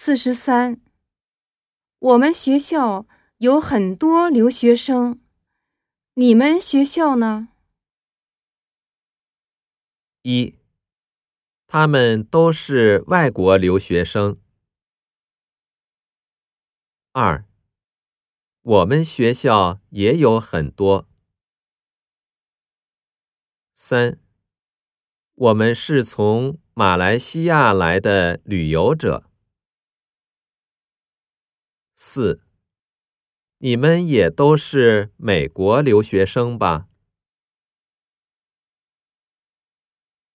四十三，我们学校有很多留学生，你们学校呢？一，他们都是外国留学生。二，我们学校也有很多。三，我们是从马来西亚来的旅游者。四，你们也都是美国留学生吧？